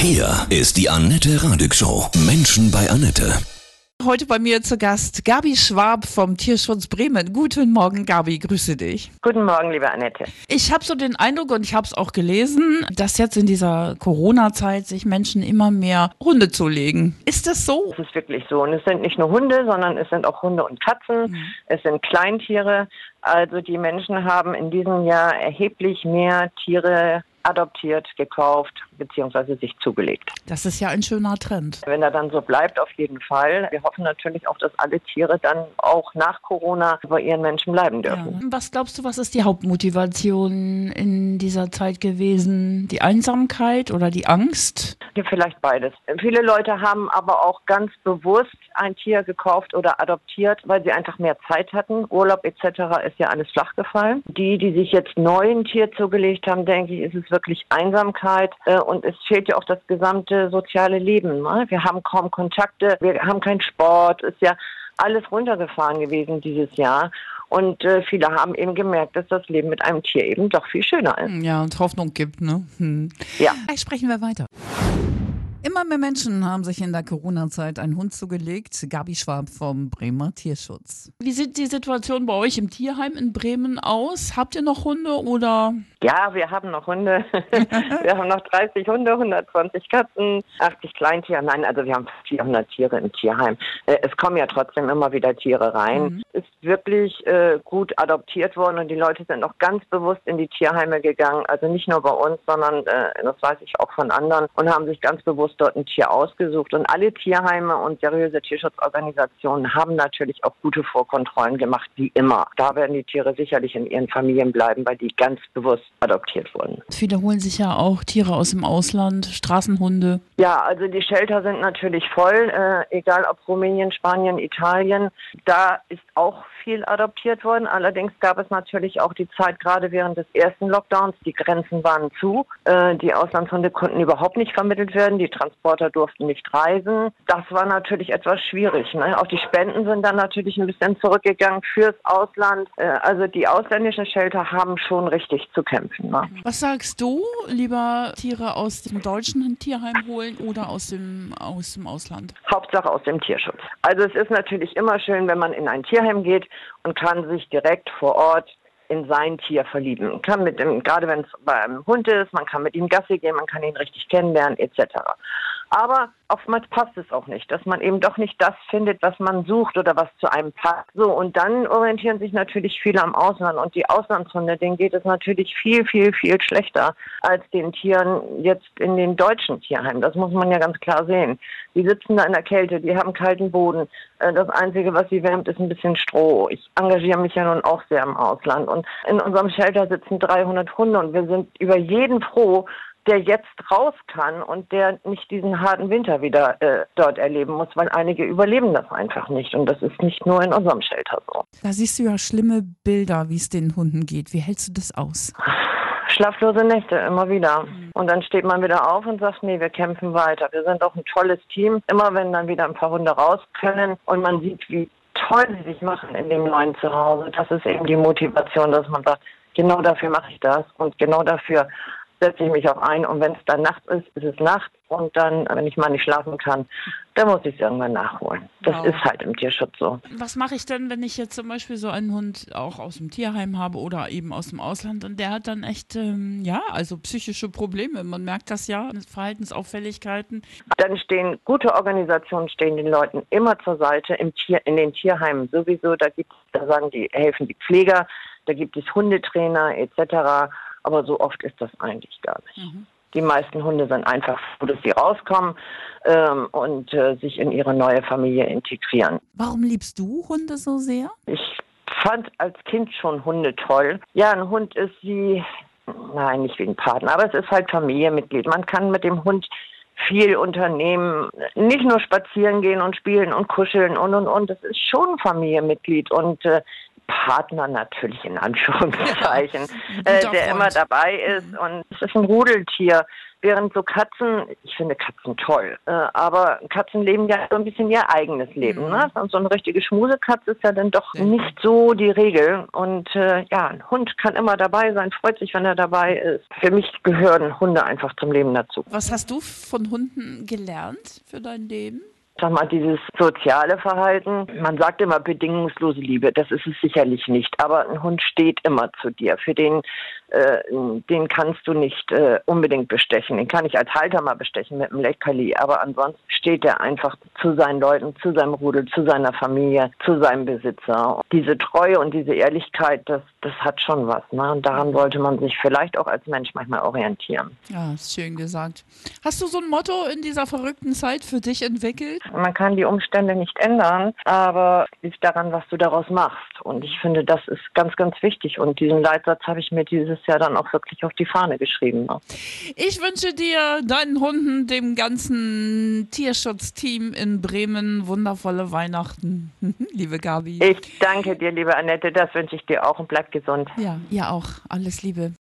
Hier ist die Annette Radig Show. Menschen bei Annette. Heute bei mir zu Gast Gabi Schwab vom Tierschutz Bremen. Guten Morgen, Gabi, grüße dich. Guten Morgen, liebe Annette. Ich habe so den Eindruck und ich habe es auch gelesen, dass jetzt in dieser Corona-Zeit sich Menschen immer mehr Hunde zulegen. Ist das so? Es ist wirklich so. Und es sind nicht nur Hunde, sondern es sind auch Hunde und Katzen. Mhm. Es sind Kleintiere. Also die Menschen haben in diesem Jahr erheblich mehr Tiere adoptiert, gekauft bzw. sich zugelegt. Das ist ja ein schöner Trend. Wenn er dann so bleibt, auf jeden Fall. Wir hoffen natürlich auch, dass alle Tiere dann auch nach Corona bei ihren Menschen bleiben dürfen. Ja. Was glaubst du, was ist die Hauptmotivation in dieser Zeit gewesen? Die Einsamkeit oder die Angst? Vielleicht beides. Viele Leute haben aber auch ganz bewusst ein Tier gekauft oder adoptiert, weil sie einfach mehr Zeit hatten. Urlaub etc. ist ja alles flach gefallen. Die, die sich jetzt neu ein Tier zugelegt haben, denke ich, ist es wirklich Einsamkeit äh, und es fehlt ja auch das gesamte soziale Leben. Ne? Wir haben kaum Kontakte, wir haben keinen Sport, ist ja alles runtergefahren gewesen dieses Jahr. Und äh, viele haben eben gemerkt, dass das Leben mit einem Tier eben doch viel schöner ist. Ja, und Hoffnung gibt, ne? Hm. Ja. Vielleicht sprechen wir weiter. Immer mehr Menschen haben sich in der Corona-Zeit einen Hund zugelegt. Gabi Schwab vom Bremer Tierschutz. Wie sieht die Situation bei euch im Tierheim in Bremen aus? Habt ihr noch Hunde oder? Ja, wir haben noch Hunde. wir haben noch 30 Hunde, 120 Katzen, 80 Kleintiere. Nein, also wir haben 400 Tiere im Tierheim. Äh, es kommen ja trotzdem immer wieder Tiere rein. Mhm. Ist wirklich äh, gut adoptiert worden und die Leute sind auch ganz bewusst in die Tierheime gegangen. Also nicht nur bei uns, sondern äh, das weiß ich auch von anderen und haben sich ganz bewusst dort ein Tier ausgesucht. Und alle Tierheime und seriöse Tierschutzorganisationen haben natürlich auch gute Vorkontrollen gemacht, wie immer. Da werden die Tiere sicherlich in ihren Familien bleiben, weil die ganz bewusst adoptiert wurden. Viele holen sich ja auch Tiere aus dem Ausland, Straßenhunde. Ja, also die Shelter sind natürlich voll, äh, egal ob Rumänien, Spanien, Italien. Da ist auch viel adoptiert worden. Allerdings gab es natürlich auch die Zeit, gerade während des ersten Lockdowns, die Grenzen waren zu. Äh, die Auslandshunde konnten überhaupt nicht vermittelt werden. Die Transporter durften nicht reisen. Das war natürlich etwas schwierig. Ne? Auch die Spenden sind dann natürlich ein bisschen zurückgegangen fürs Ausland. Äh, also die ausländischen Shelter haben schon richtig zu kämpfen. Ne? Was sagst du? Lieber Tiere aus dem deutschen Tierheim holen oder aus dem, aus dem Ausland? Hauptsache aus dem Tierschutz. Also es ist natürlich immer schön, wenn man in ein Tierheim geht und kann sich direkt vor Ort in sein Tier verlieben. Man kann mit dem, gerade wenn es beim Hund ist, man kann mit ihm Gassi gehen, man kann ihn richtig kennenlernen, etc. Aber oftmals passt es auch nicht, dass man eben doch nicht das findet, was man sucht oder was zu einem passt. So, und dann orientieren sich natürlich viele am Ausland und die Auslandshunde, denen geht es natürlich viel, viel, viel schlechter als den Tieren jetzt in den deutschen Tierheimen. Das muss man ja ganz klar sehen. Die sitzen da in der Kälte, die haben kalten Boden. Äh, das Einzige, was sie wärmt, ist ein bisschen Stroh. Ich engagiere mich ja nun auch sehr im Ausland und in unserem Shelter sitzen 300 Hunde und wir sind über jeden froh, der jetzt raus kann und der nicht diesen harten Winter wieder äh, dort erleben muss, weil einige überleben das einfach nicht. Und das ist nicht nur in unserem Shelter so. Da siehst du ja schlimme Bilder, wie es den Hunden geht. Wie hältst du das aus? Schlaflose Nächte, immer wieder. Und dann steht man wieder auf und sagt, nee, wir kämpfen weiter. Wir sind auch ein tolles Team. Immer wenn dann wieder ein paar Hunde raus können und man sieht, wie toll sie sich machen in dem neuen Zuhause, das ist eben die Motivation, dass man sagt, genau dafür mache ich das und genau dafür setze ich mich auch ein und wenn es dann nachts ist, ist es Nacht und dann, wenn ich mal nicht schlafen kann, dann muss ich es irgendwann nachholen. Das wow. ist halt im Tierschutz so. Was mache ich denn, wenn ich jetzt zum Beispiel so einen Hund auch aus dem Tierheim habe oder eben aus dem Ausland und der hat dann echt, ähm, ja, also psychische Probleme. Man merkt das ja, Verhaltensauffälligkeiten. Dann stehen gute Organisationen stehen den Leuten immer zur Seite im Tier, in den Tierheimen sowieso. Da gibt da sagen die helfen die Pfleger, da gibt es Hundetrainer etc aber so oft ist das eigentlich gar nicht. Mhm. Die meisten Hunde sind einfach froh, dass sie rauskommen ähm, und äh, sich in ihre neue Familie integrieren. Warum liebst du Hunde so sehr? Ich fand als Kind schon Hunde toll. Ja, ein Hund ist wie, nein, nicht wie ein Partner, aber es ist halt Familienmitglied. Man kann mit dem Hund viel unternehmen, nicht nur spazieren gehen und spielen und kuscheln und und und. Das ist schon ein Familienmitglied und äh, Partner natürlich in Anführungszeichen, ja, äh, der Freund. immer dabei ist. Mhm. Und es ist ein Rudeltier. Während so Katzen, ich finde Katzen toll, äh, aber Katzen leben ja so ein bisschen ihr eigenes Leben. Mhm. Ne? Und so eine richtige Schmusekatze ist ja dann doch mhm. nicht so die Regel. Und äh, ja, ein Hund kann immer dabei sein, freut sich, wenn er dabei ist. Für mich gehören Hunde einfach zum Leben dazu. Was hast du von Hunden gelernt für dein Leben? Sag mal, dieses soziale Verhalten, man sagt immer bedingungslose Liebe, das ist es sicherlich nicht, aber ein Hund steht immer zu dir. Für den, äh, den kannst du nicht äh, unbedingt bestechen. Den kann ich als Halter mal bestechen mit einem Leckerli, aber ansonsten steht er einfach zu seinen Leuten, zu seinem Rudel, zu seiner Familie, zu seinem Besitzer. Diese Treue und diese Ehrlichkeit, das, das hat schon was. Ne? Und daran sollte man sich vielleicht auch als Mensch manchmal orientieren. Ja, ist schön gesagt. Hast du so ein Motto in dieser verrückten Zeit für dich entwickelt? Man kann die Umstände nicht ändern, aber es liegt daran, was du daraus machst. Und ich finde, das ist ganz, ganz wichtig. Und diesen Leitsatz habe ich mir dieses Jahr dann auch wirklich auf die Fahne geschrieben. Ich wünsche dir, deinen Hunden, dem ganzen Tierschutzteam in Bremen wundervolle Weihnachten. liebe Gabi. Ich danke dir, liebe Annette. Das wünsche ich dir auch und bleib gesund. Ja, ihr auch. Alles Liebe.